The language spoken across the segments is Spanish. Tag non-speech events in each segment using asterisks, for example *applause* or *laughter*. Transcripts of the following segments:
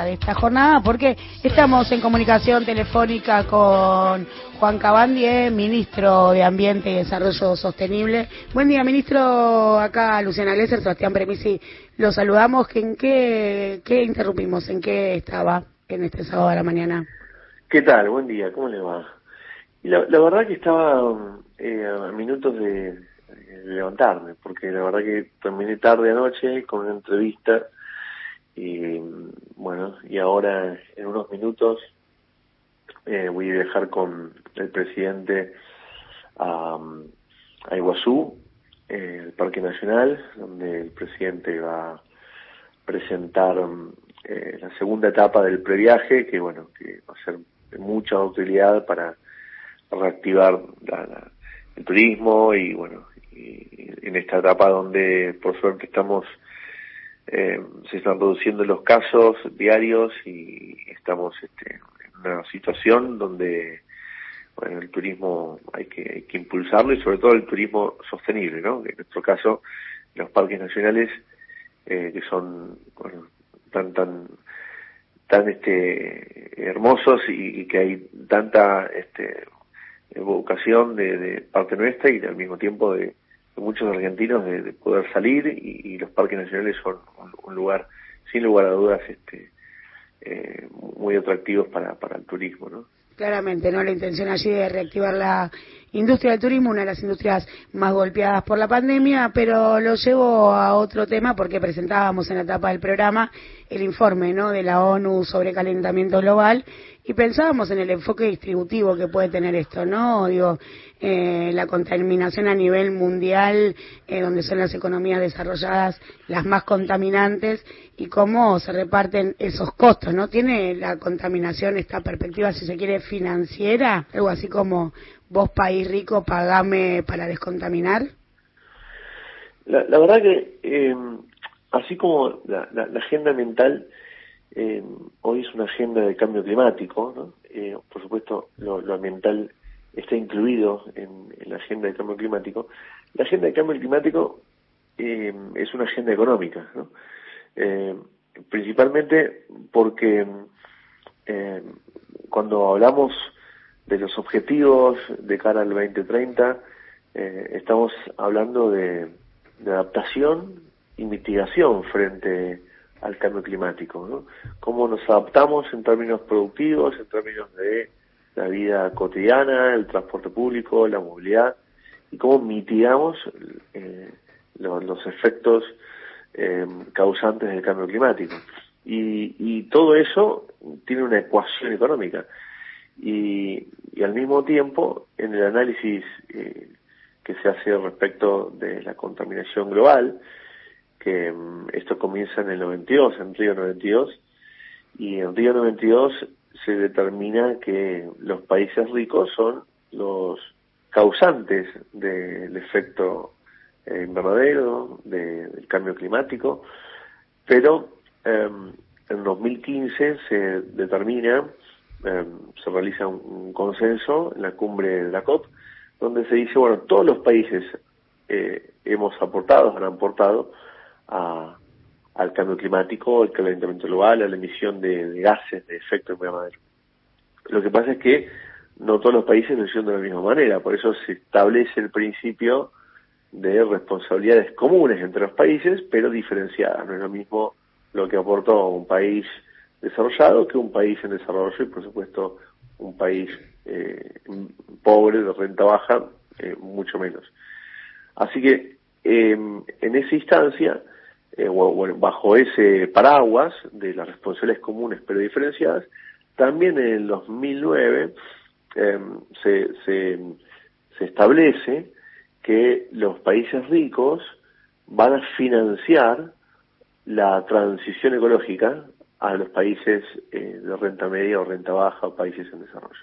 de esta jornada porque estamos en comunicación telefónica con Juan Cabandie, ministro de Ambiente y Desarrollo Sostenible. Buen día, ministro. Acá Luciana Lesser, Sebastián Premisi, lo saludamos. ¿En qué, qué interrumpimos? ¿En qué estaba en este sábado de la mañana? ¿Qué tal? Buen día, ¿cómo le va? La, la verdad que estaba eh, a minutos de, de levantarme, porque la verdad que terminé tarde anoche con una entrevista y bueno, y ahora en unos minutos eh, voy a viajar con el presidente a, a Iguazú, eh, el Parque Nacional, donde el presidente va a presentar eh, la segunda etapa del previaje, que bueno, que va a ser de mucha utilidad para reactivar la, el turismo y bueno, y en esta etapa donde por suerte estamos eh, se están reduciendo los casos diarios y estamos este, en una situación donde bueno, el turismo hay que, hay que impulsarlo y sobre todo el turismo sostenible, ¿no? En nuestro caso, los parques nacionales eh, que son bueno, tan tan tan este hermosos y, y que hay tanta este vocación de, de parte nuestra y al mismo tiempo de, muchos argentinos de, de poder salir y, y, los parques nacionales son un, un, lugar, sin lugar a dudas, este, eh, muy atractivos para, para el turismo, ¿no? Claramente, ¿no? La intención allí de reactivar la industria del turismo, una de las industrias más golpeadas por la pandemia, pero lo llevo a otro tema porque presentábamos en la etapa del programa el informe, ¿no? De la ONU sobre calentamiento global y pensábamos en el enfoque distributivo que puede tener esto, ¿no? Digo, eh, la contaminación a nivel mundial, eh, donde son las economías desarrolladas las más contaminantes y cómo se reparten esos costos, ¿no? Tiene la contaminación esta perspectiva, si se quiere, financiera, algo así como vos país rico, pagame para descontaminar. La, la verdad que eh, así como la, la, la agenda ambiental eh, hoy es una agenda de cambio climático. Eh, por supuesto, lo, ambiental está incluido en, la agenda de cambio climático. La agenda de cambio climático eh, es una agenda económica. Eh, principalmente porque cuando hablamos de los objetivos de cara al 2030, eh, estamos hablando de, de adaptación y mitigación frente al cambio climático, ¿no? Cómo nos adaptamos en términos productivos, en términos de la vida cotidiana, el transporte público, la movilidad, y cómo mitigamos eh, los, efectos eh, causantes del cambio climático. Y, y, todo eso tiene una ecuación económica. Y, y al mismo tiempo, en el análisis eh, que se hace respecto de la contaminación global, que um, esto comienza en el 92, en Río 92, y en Río 92 se determina que los países ricos son los causantes del efecto eh, invernadero, de, del cambio climático, pero eh, en 2015 se determina, eh, se realiza un, un, consenso en la cumbre de la COP, donde se dice, bueno, todos los países eh, hemos aportado, han aportado a, al cambio climático, al calentamiento global, a la emisión de, de gases de efecto invernadero. Lo que pasa es que no todos los países lo hicieron de la misma manera, por eso se establece el principio de responsabilidades comunes entre los países, pero diferenciadas. No es lo mismo lo que aportó un país desarrollado que un país en desarrollo y, por supuesto, un país eh, pobre, de renta baja, eh, mucho menos. Así que eh, en esa instancia, eh, bueno, bajo ese paraguas de las responsabilidades comunes pero diferenciadas, también en el 2009 eh, se, se, se establece que los países ricos van a financiar la transición ecológica a los países eh, de renta media o renta baja o países en desarrollo.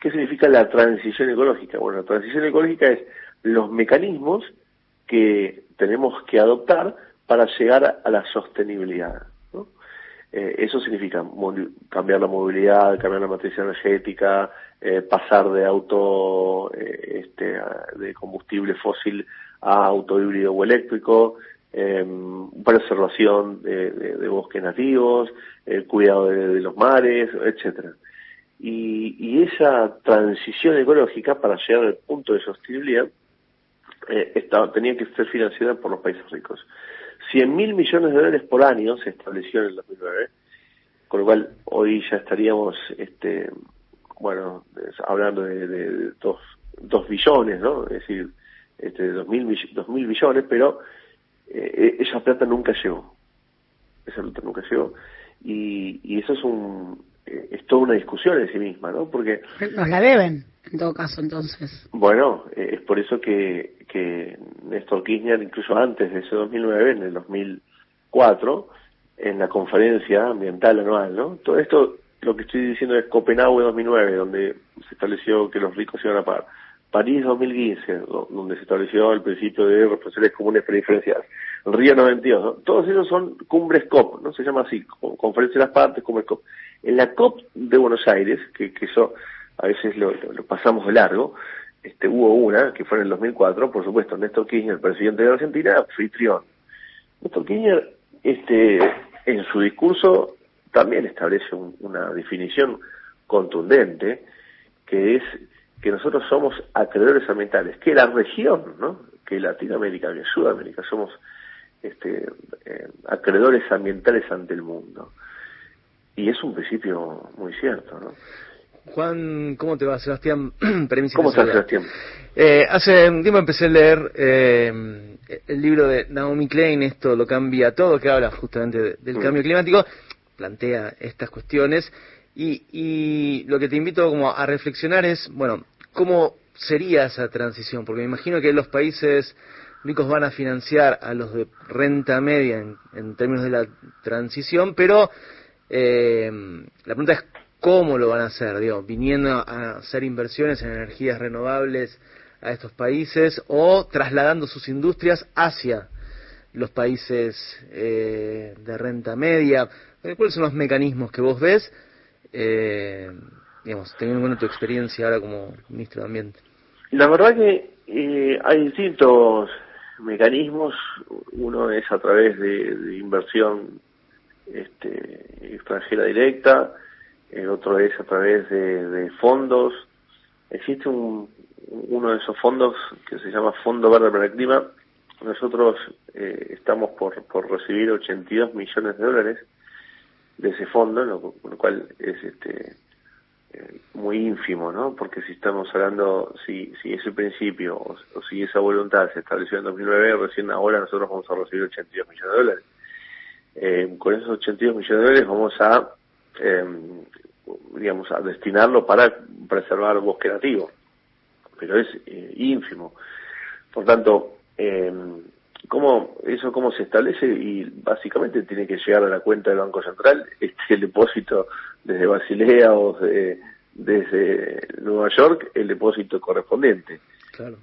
¿Qué significa la transición ecológica? Bueno, la transición ecológica es los mecanismos que tenemos que adoptar para llegar a la sostenibilidad. Eh, eso significa cambiar la movilidad, cambiar la matriz energética, eh, pasar de auto eh, este, de combustible fósil a auto híbrido o eléctrico, preservación de, bosques nativos, el cuidado de, los mares, etcétera. Y, esa transición ecológica para llegar al punto de sostenibilidad tenía que ser financiada por los países ricos. 100 mil millones de dólares por año se estableció en el 2009, con lo cual hoy ya estaríamos, este, bueno, hablando de, dos, dos billones, ¿no? Es decir, este, dos mil, dos mil billones, pero eh, esa plata nunca llegó. Esa plata nunca llegó. Y, y eso es un, es toda una discusión en sí misma, ¿no? Porque... Nos la deben, en todo caso, entonces. Bueno, eh, es por eso que, que Néstor Kirchner, incluso antes de ese 2009, en el 2004, en la conferencia ambiental anual, ¿no? Todo esto, lo que estoy diciendo es Copenhague 2009, donde se estableció que los ricos iban a pagar. París 2015, donde se estableció el principio de responsabilidades comunes preferenciales. Río 92, ¿no? todos esos son cumbres COP, ¿no? Se llama así, conferencia de las partes, cumbres COP. En la COP de Buenos Aires, que, que eso a veces lo, pasamos de largo, este, hubo una, que fue en el 2004, por supuesto, Néstor Kirchner, presidente de Argentina, anfitrión. Néstor Kirchner, este, en su discurso también establece una definición contundente, que es que nosotros somos acreedores ambientales, que la región, ¿no? que Latinoamérica, que Sudamérica, somos este, eh, acreedores ambientales ante el mundo. Y es un principio muy cierto, ¿no? Juan, ¿cómo te va, Sebastián? *clears throat* ¿Cómo estás, Sebastián? Eh, hace un tiempo empecé a leer eh, el libro de Naomi Klein, Esto lo cambia todo, que habla justamente del mm. cambio climático, plantea estas cuestiones, y, y lo que te invito como a reflexionar es, bueno, ¿cómo sería esa transición? Porque me imagino que los países ricos van a financiar a los de renta media en, términos de la transición, pero eh, la pregunta es cómo lo van a hacer, digo, viniendo a hacer inversiones en energías renovables a estos países o trasladando sus industrias hacia los países eh, de renta media. ¿Cuáles son los mecanismos que vos ves? Eh, digamos, teniendo en cuenta tu experiencia ahora como ministro de Ambiente. La verdad que eh, hay distintos mecanismos. Uno es a través de, inversión este, extranjera directa, el otro es a través de, fondos. Existe un, uno de esos fondos que se llama Fondo Verde para el Clima. Nosotros eh, estamos por, por recibir 82 millones de dólares de ese fondo, lo, lo cual es este eh, muy ínfimo, ¿no? Porque si estamos hablando, si, si ese principio o, si esa voluntad se estableció en 2009, recién ahora nosotros vamos a recibir 82 millones de dólares. Eh, con esos 82 millones de dólares vamos a, eh, digamos, a destinarlo para preservar bosque nativo, pero es ínfimo. Por tanto, ¿cómo, eso cómo se establece? Y básicamente tiene que llegar a la cuenta del Banco Central, este el depósito desde Basilea o desde Nueva York el depósito correspondiente.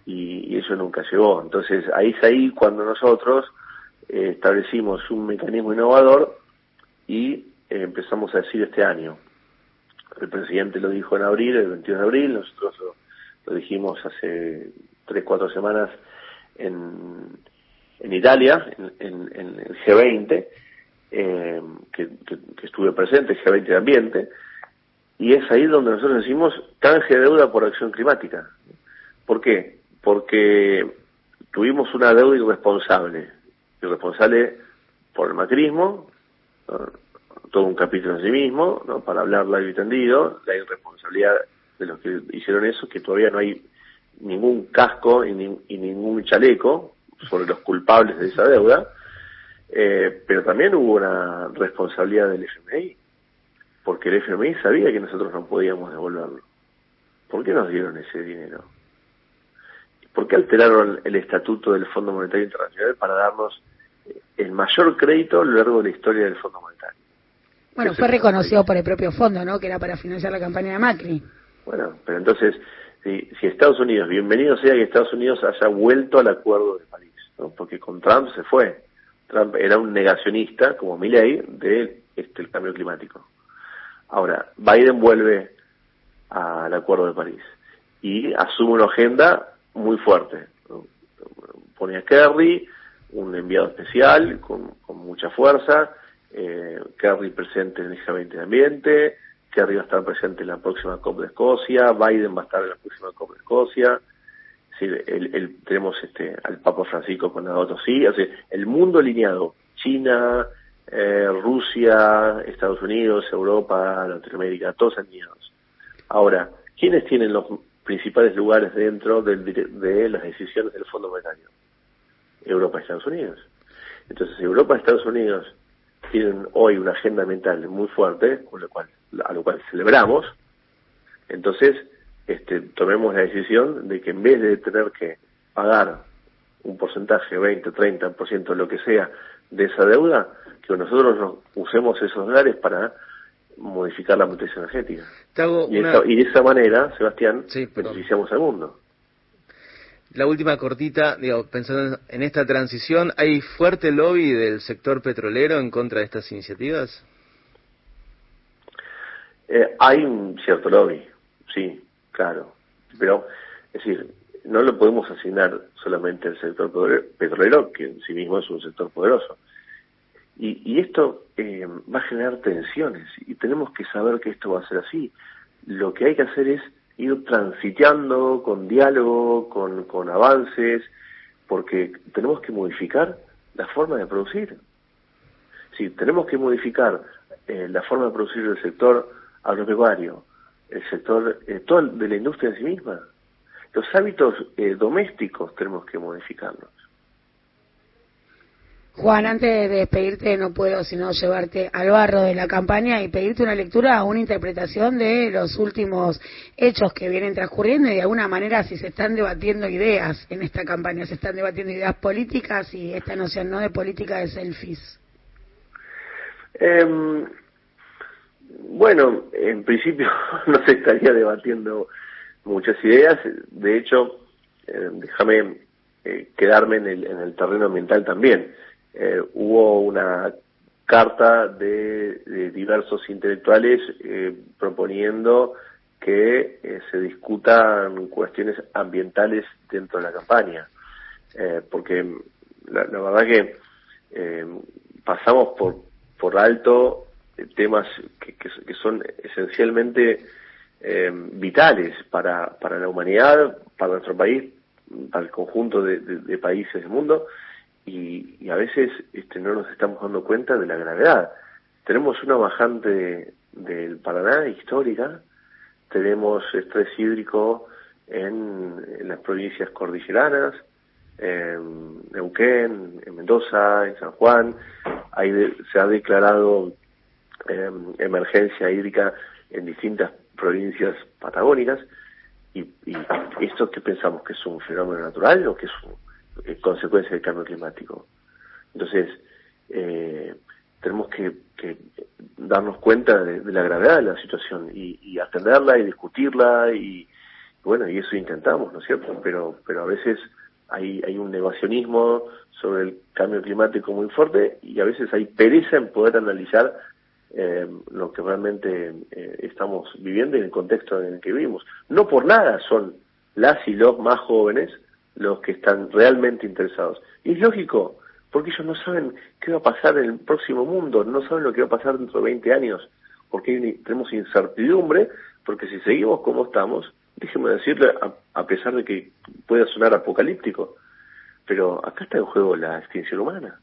Y, eso nunca llegó. Entonces ahí es ahí cuando nosotros eh, establecimos un mecanismo innovador y eh, empezamos a decir este año. El presidente lo dijo en abril, el 21 de abril, nosotros lo, dijimos hace tres, cuatro semanas en, en Italia, en, en el G20, eh, que, estuve presente, G20 de Ambiente, y es ahí donde nosotros decimos canje de deuda por acción climática. ¿Por qué? Porque tuvimos una deuda irresponsable, irresponsable por el macrismo, todo un capítulo en sí mismo, ¿no? para hablar largo y tendido, la irresponsabilidad de los que hicieron eso, que todavía no hay ningún casco y ningún chaleco sobre los culpables de esa deuda, eh, pero también hubo una responsabilidad del FMI, porque el FMI sabía que nosotros no podíamos devolverlo. ¿Por qué nos dieron ese dinero? ¿Por qué alteraron el estatuto del Fondo Monetario Internacional para darnos el mayor crédito a lo largo de la historia del Fondo Monetario? Bueno, fue reconocido por el propio fondo, ¿no? Que era para financiar la campaña de Macri. Bueno, pero entonces, si, Estados Unidos, bienvenido sea que Estados Unidos haya vuelto al Acuerdo de París. Porque con Trump se fue. Trump era un negacionista, como Milley, del este, cambio climático. Ahora, Biden vuelve al Acuerdo de París y asume una agenda muy fuerte. Pone a Kerry, un enviado especial con, mucha fuerza, eh, Kerry presente en el G20 de Ambiente, Kerry va a estar presente en la próxima COP de Escocia, Biden va a estar en la próxima COP de Escocia, tenemos este, al Papa Francisco con otros sí, el mundo alineado, China, eh, Rusia, Estados Unidos, Europa, Latinoamérica, todos alineados. Ahora, ¿quiénes tienen los principales lugares dentro de las decisiones del Fondo Monetario? Europa y Estados Unidos. Entonces, Europa y Estados Unidos tienen hoy una agenda mental muy fuerte, con lo cual, a lo cual celebramos. Entonces, este, tomemos la decisión de que en vez de tener que pagar un porcentaje, 20, 30%, lo que sea, de esa deuda, que nosotros usemos esos dólares para modificar la matriz energética. Y, de esa manera, Sebastián, beneficiamos al mundo. La última cortita, digo, pensando en esta transición, ¿hay fuerte lobby del sector petrolero en contra de estas iniciativas? Eh, hay un cierto lobby, sí, claro. Pero, es decir, no lo podemos asignar solamente al sector petrolero, que en sí mismo es un sector poderoso. Y, y esto eh, va a generar tensiones y tenemos que saber que esto va a ser así. Lo que hay que hacer es ir transiteando con diálogo, con, con avances, porque tenemos que modificar la forma de producir. Sí, tenemos que modificar eh, la forma de producir del sector agropecuario, el sector eh, todo de la industria en sí misma. Los hábitos eh, domésticos tenemos que modificarlos. Juan, antes de despedirte, no puedo sino llevarte al barro de la campaña y pedirte una lectura, una interpretación de los últimos hechos que vienen transcurriendo y de alguna manera si se están debatiendo ideas en esta campaña, se están debatiendo ideas políticas y esta noción no de política de selfies. Em, bueno, en principio *laughs* no se estaría debatiendo muchas ideas. De hecho, eh, déjame eh, quedarme en el, en el terreno ambiental también eh, hubo una carta de, diversos intelectuales eh, proponiendo que se discutan cuestiones ambientales dentro de la campaña, porque la, verdad que pasamos por, por alto temas que, que, son esencialmente vitales para, para la humanidad, para nuestro país, para el conjunto de, países del mundo, y, a veces este, no nos estamos dando cuenta de la gravedad. Tenemos una bajante del Paraná histórica, tenemos estrés hídrico en, las provincias cordilleranas, en Neuquén, en Mendoza, en San Juan, ahí se ha declarado em, emergencia hídrica en distintas provincias patagónicas, y, y esto que pensamos que es un fenómeno natural o que es un, eh, consecuencia del cambio climático. Entonces, eh, tenemos que, darnos cuenta de, la gravedad de la situación y, atenderla y discutirla y bueno, y eso intentamos, ¿no es cierto? Pero, pero a veces hay, hay un negacionismo sobre el cambio climático muy fuerte y a veces hay pereza en poder analizar eh, lo que realmente estamos viviendo y el contexto en el que vivimos. No por nada son las y los más jóvenes los que están realmente interesados. Y es lógico, porque ellos no saben qué va a pasar en el próximo mundo, no saben lo que va a pasar dentro de 20 años, porque tenemos incertidumbre, porque si seguimos como estamos, déjeme decirle, a, pesar de que pueda sonar apocalíptico, pero acá está en juego la extinción humana.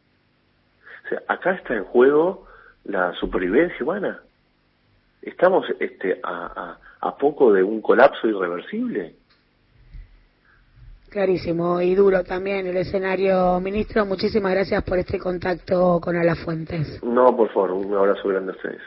O sea, acá está en juego la supervivencia humana. Estamos este, a, a, a poco de un colapso irreversible. Clarísimo y duro también el escenario, ministro. Muchísimas gracias por este contacto con Alafuentes. No, por favor, un abrazo grande a ustedes.